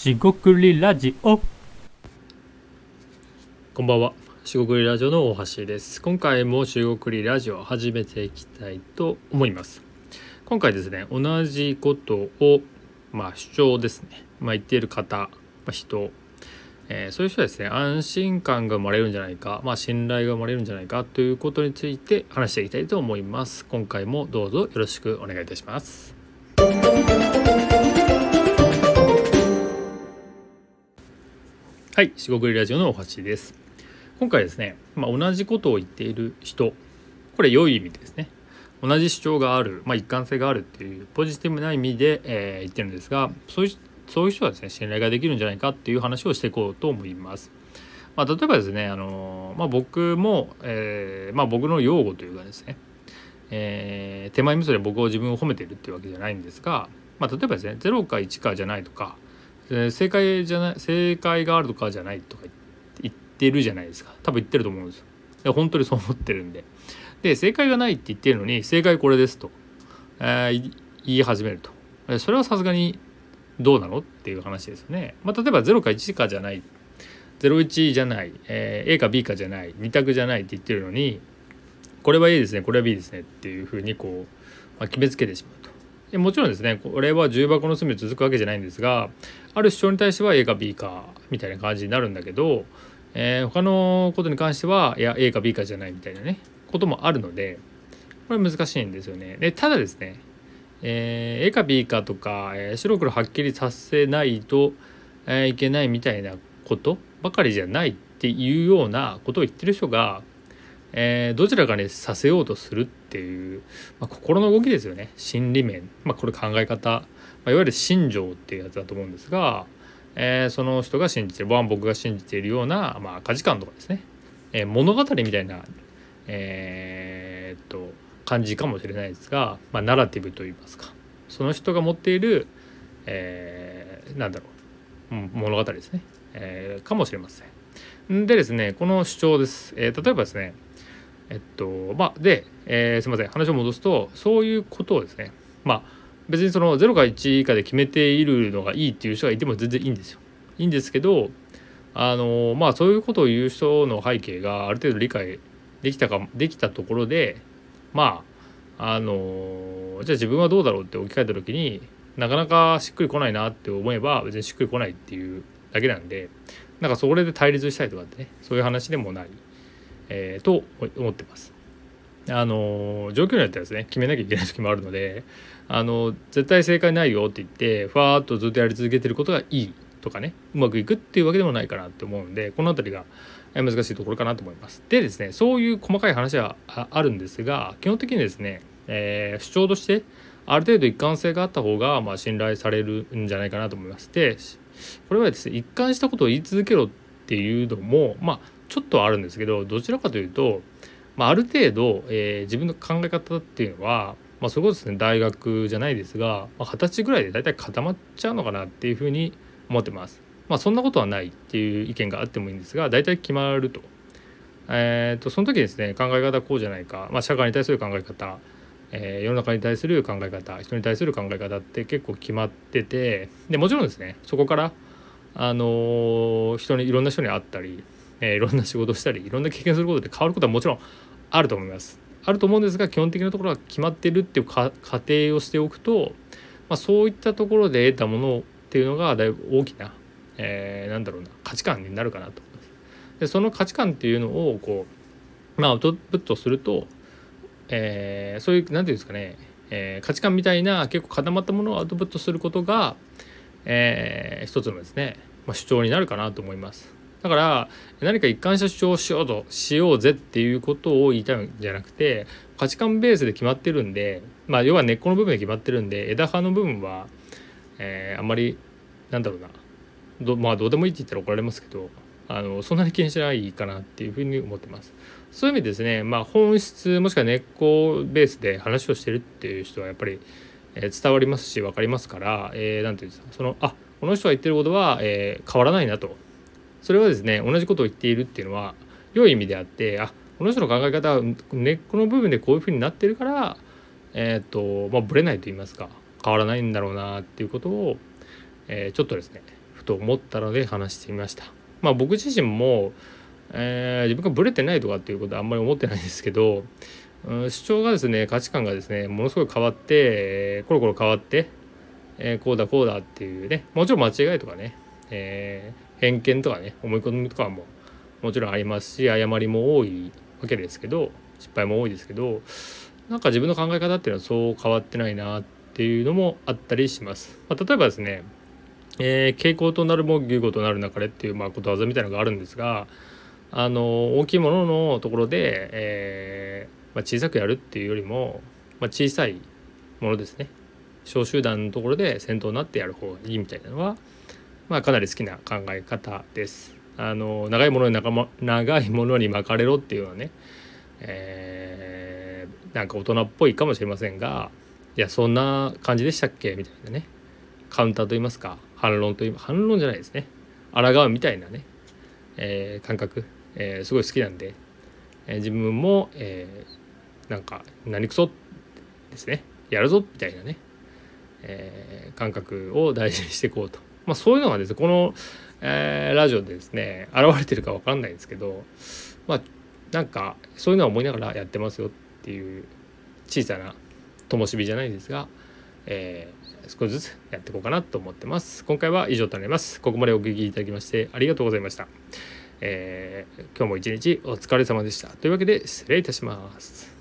しごくりラジオこんばんは。しごくりラジオの大橋です。今回もしごくりラジオを始めていきたいと思います。今回ですね、同じことを、まあ、主張ですね、まあ、言っている方、まあ、人、えーそういう人はですね、安心感が生まれるんじゃないか、まあ、信頼が生まれるんじゃないかということについて話していきたいと思います。今回もどうぞよろしくお願いいたします。はい、しごくりラジオの大橋です。今回ですね、まあ、同じことを言っている人これ良い意味でですね同じ主張がある、まあ、一貫性があるっていうポジティブな意味で、えー言ってるんですがそういうそういう人はですね信頼ができるんじゃないかっていう話をしていこうと思います。まあ、例えばですね、あのま、僕も、えーま、僕の用語というかですね、えー手前味噌で僕を自分を褒めてるっていうわけじゃないんですが、ま、例えばですね0か1かじゃないとか、えー正解じゃない正解があるとかじゃないとか言ってるじゃないですか。多分言ってると思うんですよ。で本当にそう思ってるんで。で正解がないって言ってるのに正解これですと、えー言い始めると。それはさすがにどうなのっていう話ですよね、まあ、例えば0か1かじゃない。01じゃない、えー A か B かじゃない。2択じゃないって言ってるのにこれは A ですねこれは B ですねっていうふうにこう、まあ、決めつけてしまうと。でもちろんですねこれは重箱の隅を続くわけじゃないんですがある主張に対しては A か B かみたいな感じになるんだけど、えー他のことに関してはいや A か B かじゃないみたいなねこともあるのでこれ難しいんですよね。でただですね、えー A か B かとか、えー白黒はっきりさせないと、えいけないみたいなことばかりじゃないっていうようなことを言ってる人が、えーどちらかにさせようとするっていう、まあ、心の動きですよね。心理面、まあ、これ考え方、まあ、いわゆる心情っていうやつだと思うんですが、えーその人が信じてる僕が信じているような、まあ、価値観とかですね、えー物語みたいな、えーっと感じかもしれないですが、まあ、ナラティブといいますか。その人が持っている、えーなんだろう。物語ですね、えーかもしれません。でですねこの主張です、えー例えばですねえっとまあで、えーすいません話を戻すとそういうことをですねまあ別にその0か1かで決めているのがいいっていう人がいても全然いいんですよ。いいんですけどあのまあそういうことを言う人の背景がある程度理解できたかできたところでまああのじゃあ自分はどうだろうって置き換えた時になかなかしっくりこないなって思えば別にしっくりこないっていうだけなんでなんかそれで対立したいとかってねそういう話でもない、えーと思ってます。あの状況によってはですね決めなきゃいけない時もあるのであの絶対正解ないよって言ってふわーっとずっとやり続けてることがいいとかねうまくいくっていうわけでもないかなって思うんでこの辺りが難しいところかなと思います。でですねそういう細かい話はあるんですが基本的にですね、えー主張としてある程度一貫性があった方が、まあ、信頼されるんじゃないかなと思います。でこれはですね一貫したことを言い続けろっていうのもまあちょっとはあるんですけどどちらかというと、まあ、ある程度、えー自分の考え方っていうのは、まあ、そこそですね大学じゃないですがまあ二十、歳ぐらいで大体固まっちゃうのかなっていうふうに思ってます。まあそんなことはないっていう意見があってもいいんですが大体決まると。えー、とその時ですね考え方こうじゃないか、まあ、社会に対する考え方、えー世の中に対する考え方人に対する考え方って結構決まっててでもちろんですねそこから、あの人にいろんな人に会ったり、えーいろんな仕事したりいろんな経験することで変わることはもちろんあると思います。あると思うんですが基本的なところは決まってるっていうか過程をしておくと、まあ、そういったところで得たものっていうのがだいぶ大きな、えーなんだろうな価値観になるかなと思います。でその価値観っていうのをこう、まあ、アウトプットすると、えーそういう何て言うんですかね、えー価値観みたいな結構固まったものをアウトプットすることが、えー一つのですね、まあ、主張になるかなと思います。だから何か一貫した主張をしようとしようぜっていうことを言いたいんじゃなくて価値観ベースで決まってるんでまあ要は根っこの部分で決まってるんで枝葉の部分は、えーあんまりなんだろうなどまあどうでもいいって言ったら怒られますけどあのそんなに気にしないかなっていうふうに思ってます。そういう意味ですね、まあ、本質もしくは根っこベースで話をしてるっていう人はやっぱり、え伝わりますし分かりますから、えーていうんですかそのあこの人が言ってることは、えー変わらないなとそれはですね同じことを言っているっていうのは良い意味であってあこの人の考え方は根っこの部分でこういうふうになってるからえっ、とまあブレないと言いますか変わらないんだろうなっていうことを、えちょっとですねふと思ったので話してみました。まあ僕自身も、え、自分がブレてないとかっていうことはあんまり思ってないんですけど、主張がですね価値観がですねものすごい変わって、コロコロ変わって、えー、こうだこうだっていうねもちろん間違いとかね、えー、偏見とかね思い込みとかももちろんありますし誤りも多いわけですけど失敗も多いですけどなんか自分の考え方っていうのはそう変わってないなっていうのもあったりします。まあ、例えばですね、えー、傾向となるも牛語となるなかれっていうまあことわざみたいなのがあるんですがあの大きいもののところで、えー、まあ、小さくやるっていうよりも、まあ、小さいものですね。小集団のところで先頭になってやる方がいいみたいなのは、まあ、かなり好きな考え方です。あの長いものに長長いものに巻かれろっていうのはね、えー、なんか大人っぽいかもしれませんがいやそんな感じでしたっけ？みたいなね。カウンターといいますか反論といい反論じゃないですね。抗うみたいなね、えー、感覚、えー、すごい好きなんで、えー、自分も、えー、なんか何くそですね。やるぞみたいなね、えー、感覚を大事にしていこうと、まあ、そういうのがですねこのえー、ラジオでですね現れてるか分かんないんですけどまあなんかそういうのは思いながらやってますよっていう小さな灯火じゃないですが、えー、少しずつやっていこうかなと思ってます。今回は以上となります。ここまでお聞きいただきましてありがとうございました、えー、今日も一日お疲れ様でした。というわけで失礼いたします。